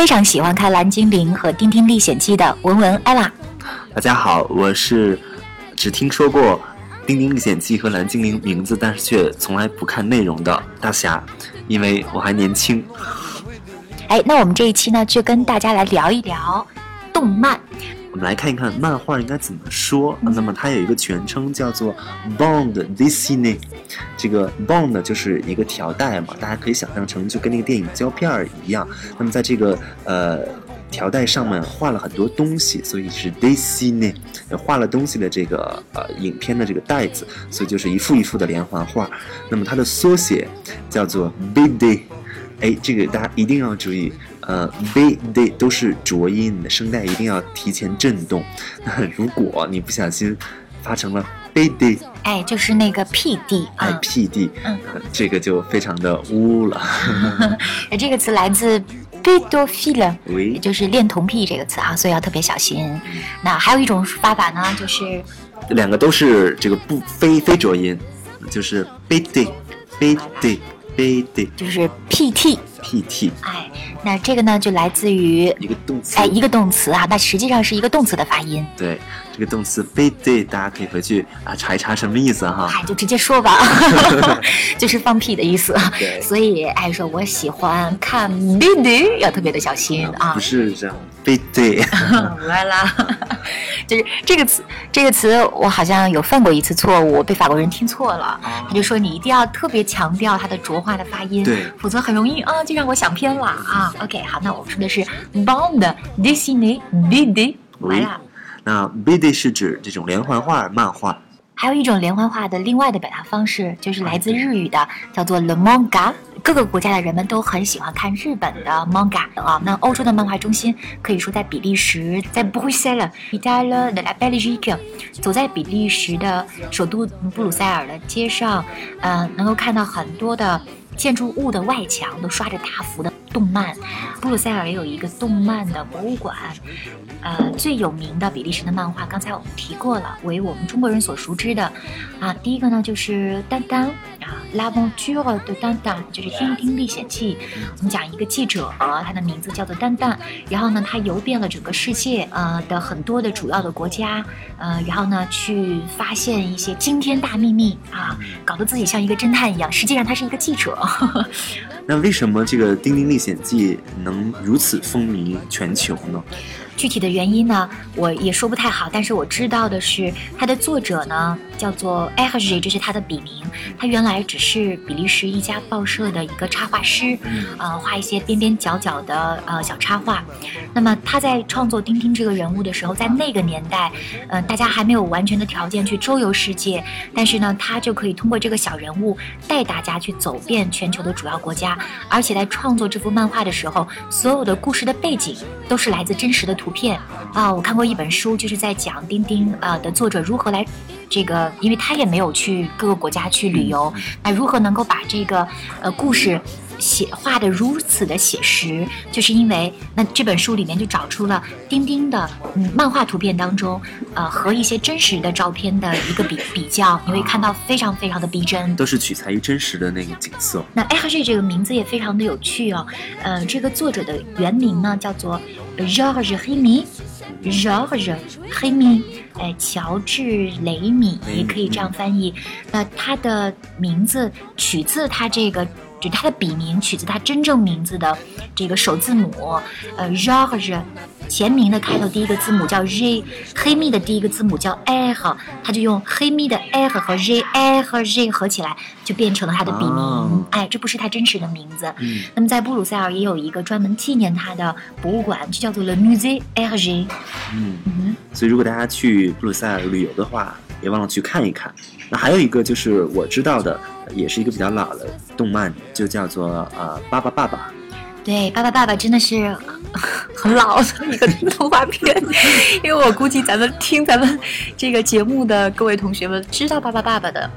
非常喜欢看《蓝精灵》和《丁丁历险记》的文文 Ella。大家好，我是只听说过《丁丁历险记》和《蓝精灵》名字，但是却从来不看内容的大侠，因为我还年轻。哎，那我们这一期呢，就跟大家来聊一聊动漫。我们来看一看漫画应该怎么说。那么它有一个全称叫做 Bond Disney，这个 Bond 就是一个条带嘛，大家可以想象成就跟那个电影胶片儿一样。那么在这个呃条带上面画了很多东西，所以是 Disney，画了东西的这个呃影片的这个带子，所以就是一幅一幅的连环画。那么它的缩写叫做 b i d。哎，这个大家一定要注意，呃，b d 都是浊音，你的声带一定要提前震动。那如果你不小心发成了 b d 哎，就是那个 PD 哎啊，p d，嗯呃这个就非常的污了。呃 这个词来自。也喂，就是恋童癖这个词啊，所以要特别小心。那还有一种发法呢，就是两个都是这个不非非浊音，就是 b d b d 就是 PT。p t 哎，那这个呢就来自于一个动词。哎一个动词啊，那实际上是一个动词的发音。对，这个动词 b d 大家可以回去啊查一查什么意思哈。哎，就直接说吧，就是放屁的意思。对所以哎，说我喜欢看 BD，要特别的小心啊不。是这样 b d 完了，就是这个词，这个词我好像有犯过一次错误，被法国人听错了。他就说你一定要特别强调它的浊化的发音，对否则很容易啊，就让我想偏了啊。OK，好，那我们说的是 bond dessiné BD，完了。那 b d 是指这种连环画、漫画。还有一种连环画的另外的表达方式，就是来自日语的，叫做 le manga。各个国家的人们都很喜欢看日本的 manga 啊。那欧洲的漫画中心可以说在比利时，在 Bruxelles、Italie de la Belgique。走在比利时的首都布鲁塞尔的街上，呃，能够看到很多的建筑物的外墙都刷着大幅的动漫。布鲁塞尔也有一个动漫的博物馆，呃，最有名的比利时的漫画，刚才我们提过了，为我们中国人所熟知的，啊，第一个呢就是丹丹啊，《L'aventure de 丹丹》，就是《丁丁历险记》。我们讲一个记者，他的名字叫做丹丹，然后呢，他游遍了整个世界，呃的很多的主要的国家，呃，然后呢，去发现一些惊天大秘密啊，搞得自己像一个侦探一样，实际上他是一个记者。那为什么这个《丁丁历险记》能如此风靡全球呢？具体的原因呢，我也说不太好，但是我知道的是，它的作者呢叫做 Hergé，这是他的笔名。他原来只是比利时一家报社的一个插画师，呃，画一些边边角角的呃小插画。那么他在创作丁丁这个人物的时候，在那个年代，呃，大家还没有完全的条件去周游世界，但是呢，他就可以通过这个小人物带大家去走遍全球的主要国家，而且在创作这幅漫画的时候，所有的故事的背景都是来自真实的图片啊。我看过一本书，就是在讲丁丁呃的作者如何来。这个，因为他也没有去各个国家去旅游，那如何能够把这个呃故事写画的如此的写实，就是因为那这本书里面就找出了丁丁的嗯漫画图片当中，呃和一些真实的照片的一个比比较，你会看到非常非常的逼真。都是取材于真实的那个景色。那 Hergé 这个名字也非常的有趣哦，呃，这个作者的原名呢叫做 Georges Rémy，Georges Rémy，哎，乔治雷米也可以这样翻译。那他的名字取自他这个。就他的笔名取自他真正名字的这个首字母，呃，Georges 前名的开头第一个字母叫 J，黑蜜的第一个字母叫 R，他就用黑蜜的 R 和 J R 和 J 合起来，就变成了他的笔名。哦哎，这不是他真实的名字。嗯那么在布鲁塞尔也有一个专门纪念他的博物馆，就叫做 Le Musée Hergé。嗯，嗯，所以如果大家去布鲁塞尔旅游的话，别忘了去看一看。那还有一个就是我知道的，也是一个比较老的动漫，就叫做呃《巴巴爸爸》。对，《巴巴爸爸》真的是很老的一个动画片，因为我估计咱们听咱们这个节目的各位同学们知道《巴巴爸爸》的，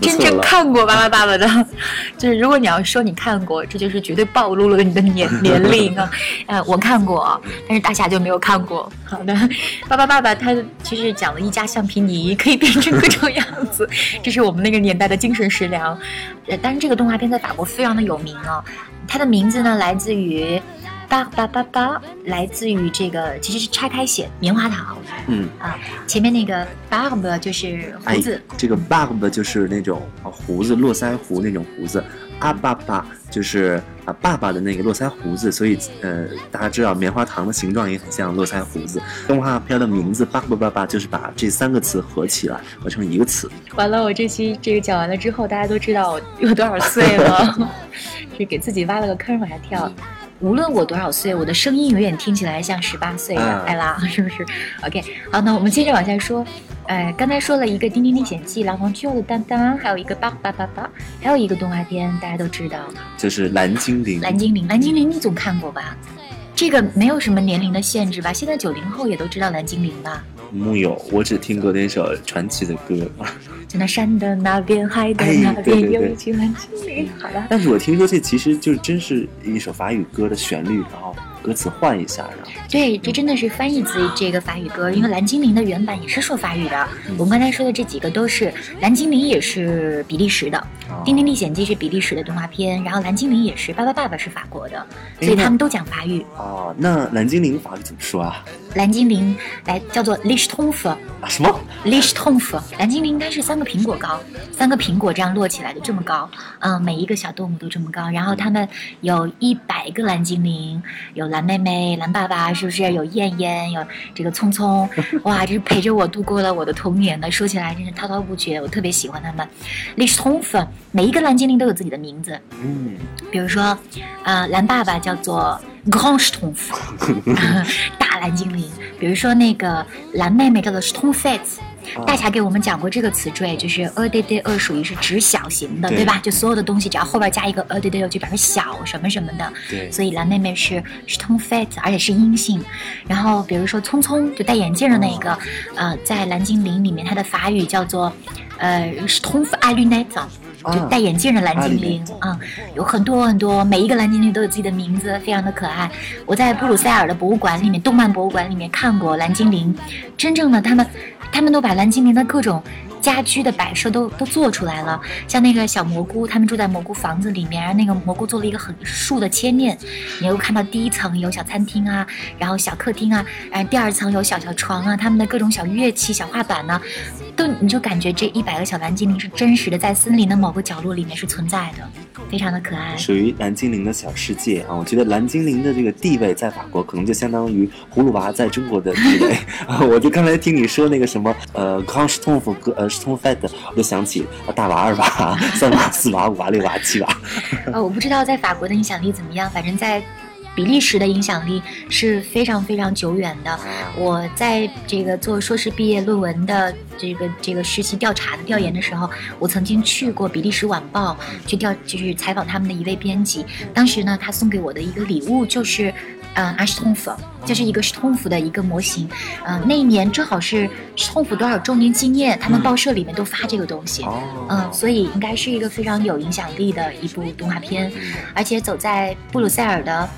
真正看过《巴巴爸爸》的，就是如果你要说你看过，这就是绝对暴露了你的年年龄啊！呃，我看过，但是大侠就没有看过。好的，《巴巴爸爸》他其实讲了一家橡皮泥可以变成各种样子，这是我们那个年代的精神食粮。呃，但是这个动画片在法国非常的有名啊，它的名字呢来自于。巴巴巴巴，来自于这个其实是拆开写棉花糖嗯，啊，前面那个 barb 就是胡哎子，，这个 barb 就是那种啊胡子络腮胡那种胡子，阿爸爸就是啊爸爸的那个络腮胡子，所以呃大家知道棉花糖的形状也很像络腮胡子。动画片的名字 barb 爸爸就是把这三个词合起来合成一个词。完了，我这期这个讲完了之后，大家都知道我有多少岁了，是给自己挖了个坑往下跳。无论我多少岁，我的声音永远听起来像十八岁的啊艾拉，是不是？OK，好，那我们接着往下说。呃，刚才说了一个《丁丁历险记》《狼王巨的丹丹》，还有一个《巴巴巴巴》，还有一个动画片，大家都知道，就是蓝精灵，蓝精灵，蓝精灵你总看过吧？这个没有什么年龄的限制吧？现在九零后也都知道蓝精灵吧？木有，我只听过那首传奇的歌。在那山的那边，海的哎那边，有一群蓝精灵。好了。但是我听说这其实就是真是一首法语歌的旋律，然后歌词换一下，然后对，这真的是翻译自这个法语歌，因为蓝精灵的原版也是说法语的。我们刚才说的这几个都是，蓝精灵也是比利时的，《丁丁历险记》是比利时的动画片，然后蓝精灵也是，巴巴爸爸是法国的，所以他们都讲法语。哦，那蓝精灵法语怎么说啊？蓝精灵来叫做 l i s h t o n f 啊什么？l i s h t o n f 蓝精灵应该是三个苹果高，三个苹果这样摞起来的这么高，嗯，每一个小动物都这么高。然后他们有一百个蓝精灵，有蓝妹妹、蓝爸爸，是不是？有燕燕，有这个聪聪，哇，这是陪着我度过了我的童年的。说起来真是滔滔不绝，我特别喜欢他们。l i s h t o n f 每一个蓝精灵都有自己的名字，嗯，比如说，呃，蓝爸爸叫做 Grand s t o n f 大蓝精灵。比如说那个蓝妹妹叫做 Stone Fat。大侠给我们讲过这个词缀，就是 a d d e 属于是指小型的，对对吧？就所有的东西只要后边加一个 a d d e 就表示小什么什么的。对所以蓝妹妹是 Stone Fat，而且是阴性。然后比如说聪聪，就戴眼镜的那个，呃，在蓝精灵里面，它的法语叫做呃 Stone f a l u n e t 就啊戴眼镜的蓝精灵啊、有很多很多，每一个蓝精灵都有自己的名字，非常的可爱。我在布鲁塞尔的博物馆里面，动漫博物馆里面看过蓝精灵，真正的他们，他们都把蓝精灵的各种。家居的摆设都都做出来了，像那个小蘑菇，他们住在蘑菇房子里面，然后那个蘑菇做了一个很竖的切面，你又看到第一层有小餐厅啊，然后小客厅啊，然后第二层有小小床啊，他们的各种小乐器、小画板呢、都你就感觉这一百个小蓝精灵是真实的，在森林的某个角落里面是存在的，非常的可爱。属于蓝精灵的小世界啊！我觉得蓝精灵的这个地位在法国可能就相当于葫芦娃在中国的地位 啊！我就刚才听你说那个什么呃 c o n s t o n f 呃 s t o n f e t 我就想起啊大娃二娃、三娃、四娃、五娃、六娃、七娃。呃，我不知道在法国的影响力怎么样，反正在比利时的影响力是非常非常久远的。我在这个做硕士毕业论文的这个这个实习调查的调研的时候，我曾经去过比利时晚报去调，就是采访他们的一位编辑。当时呢，他送给我的一个礼物就是。呃，阿什通夫就是一个史通夫的一个模型，呃，那一年正好是史通夫多少周年纪念，他们报社里面都发这个东西，哦，嗯，所以应该是一个非常有影响力的一部动画片，而且走在布鲁塞尔的。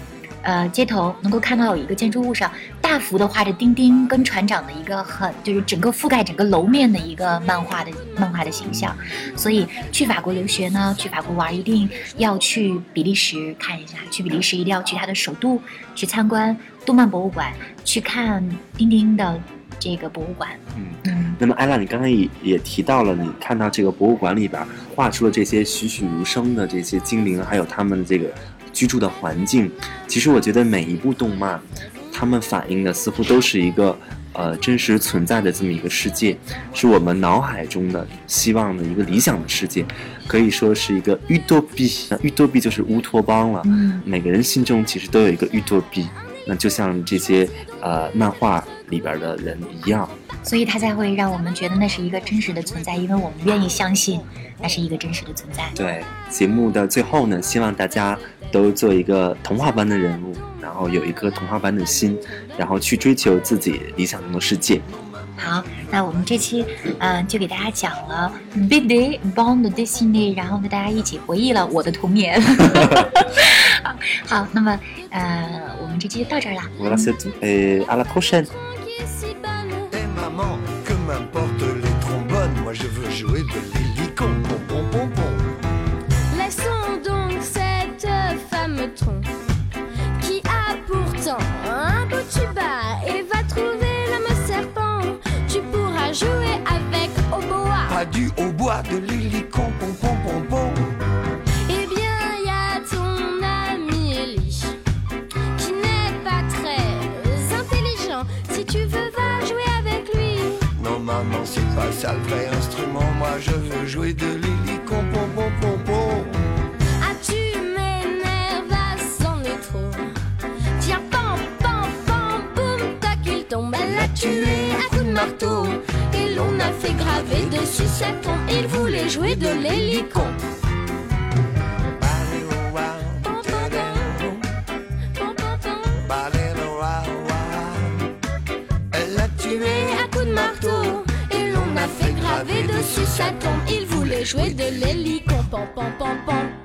呃，街头能够看到有一个建筑物上大幅的画着丁丁跟船长的一个很就是整个覆盖整个楼面的一个漫画的漫画的形象，所以去法国留学呢，去法国玩一定要去比利时看一下，去比利时一定要去它的首都去参观动漫博物馆，去看丁丁的这个博物馆。嗯。嗯，那么艾拉，你刚才也也提到了，你看到这个博物馆里边画出了这些栩栩如生的这些精灵，还有他们这个居住的环境。其实我觉得每一部动漫，他们反映的似乎都是一个呃真实存在的这么一个世界，是我们脑海中的希望的一个理想的世界，可以说是一个乌托比。那寓多比就是乌托邦了。嗯每个人心中其实都有一个乌托比。那就像这些呃漫画里边的人一样。所以它才会让我们觉得那是一个真实的存在，因为我们愿意相信那是一个真实的存在。对，节目的最后呢，希望大家都做一个童话般的人物，然后有一颗童话般的心，然后去追求自己理想中的世界。好，那我们这期嗯、呃就给大家讲了 Big Day Bond Disney，然后呢大家一起回忆了我的童年。好，好，那么呃我们这期就到这儿啦。 Voilà, c'est tout. Et à la prochaine. qui est si bonne. Et maman, que m'importe les trombones, moi je veux jouer de l'hélicon, pom pom pom pom. Laissons donc cette femme tronc qui a pourtant un beau tuba et va trouver l'homme serpent. Tu pourras jouer avec au bois. Pas du hautbois, de l'hélicon, pom pom pom pom. Si tu veux, va jouer avec lui. Non maman, c'est pas ça le vrai instrument, moi je veux jouer de l'hélicon, pom pom pom pom. Ah, tu m'énerves, c'en est trop. Tiens, pam, pam, pam, boum, tac, il tombe. Elle l'a tué à coups de marteau. Et l'on a fait graver dessus sa tombe. Il voulait jouer de l'hélicon. Graver dessus sa tombe. Il voulait jouer de l'hélicon. Pam, pam, pam, pam.